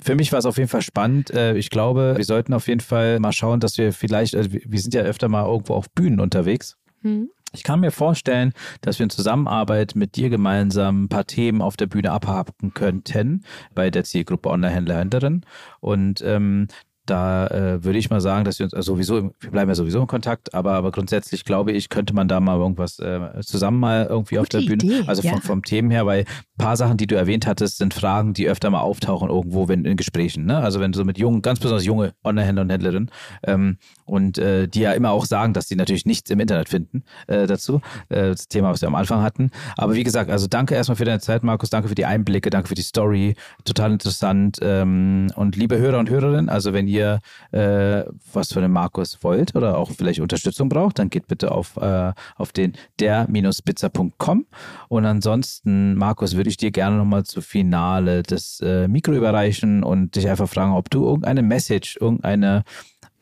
Speaker 1: für mich war es auf jeden Fall spannend. Äh, ich glaube, wir sollten auf jeden Fall mal schauen, dass wir vielleicht, also wir sind ja öfter mal irgendwo auf Bühnen unterwegs. Hm. Ich kann mir vorstellen, dass wir in Zusammenarbeit mit dir gemeinsam ein paar Themen auf der Bühne abhaken könnten bei der Zielgruppe Online-Händler-Händlerin. Und ähm, da äh, würde ich mal sagen, dass wir uns also sowieso, wir bleiben ja sowieso in Kontakt, aber, aber grundsätzlich glaube ich, könnte man da mal irgendwas äh, zusammen mal irgendwie Gute auf der Bühne, Idee, also ja. vom, vom Themen her, weil ein paar Sachen, die du erwähnt hattest, sind Fragen, die öfter mal auftauchen irgendwo wenn, in Gesprächen. Ne? Also wenn du so mit jungen, ganz besonders junge Online-Händler und Händlerinnen ähm, und äh, die ja immer auch sagen, dass sie natürlich nichts im Internet finden äh, dazu, äh, das Thema, was wir am Anfang hatten. Aber wie gesagt, also danke erstmal für deine Zeit, Markus, danke für die Einblicke, danke für die Story, total interessant ähm, und liebe Hörer und Hörerinnen, also wenn ihr äh, was von dem Markus wollt oder auch vielleicht Unterstützung braucht, dann geht bitte auf, äh, auf den der-spitzer.com. Und ansonsten, Markus, würde ich dir gerne nochmal zu Finale das äh, Mikro überreichen und dich einfach fragen, ob du irgendeine Message, irgendeine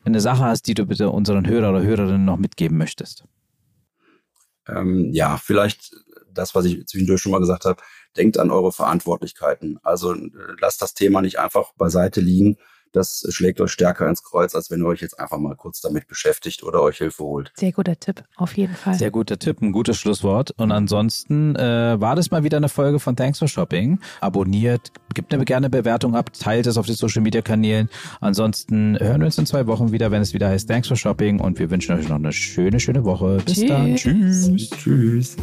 Speaker 1: eine Sache hast, die du bitte unseren Hörer oder Hörerinnen noch mitgeben möchtest.
Speaker 3: Ähm, ja, vielleicht das, was ich zwischendurch schon mal gesagt habe, denkt an eure Verantwortlichkeiten. Also äh, lasst das Thema nicht einfach beiseite liegen, das schlägt euch stärker ins Kreuz, als wenn ihr euch jetzt einfach mal kurz damit beschäftigt oder euch Hilfe holt.
Speaker 2: Sehr guter Tipp, auf jeden Fall.
Speaker 1: Sehr guter Tipp, ein gutes Schlusswort. Und ansonsten äh, war das mal wieder eine Folge von Thanks for Shopping. Abonniert, gebt eine gerne Bewertung ab, teilt es auf den Social Media Kanälen. Ansonsten hören wir uns in zwei Wochen wieder, wenn es wieder heißt Thanks for Shopping und wir wünschen euch noch eine schöne, schöne Woche. Bis Tschüss. dann. Tschüss. Tschüss.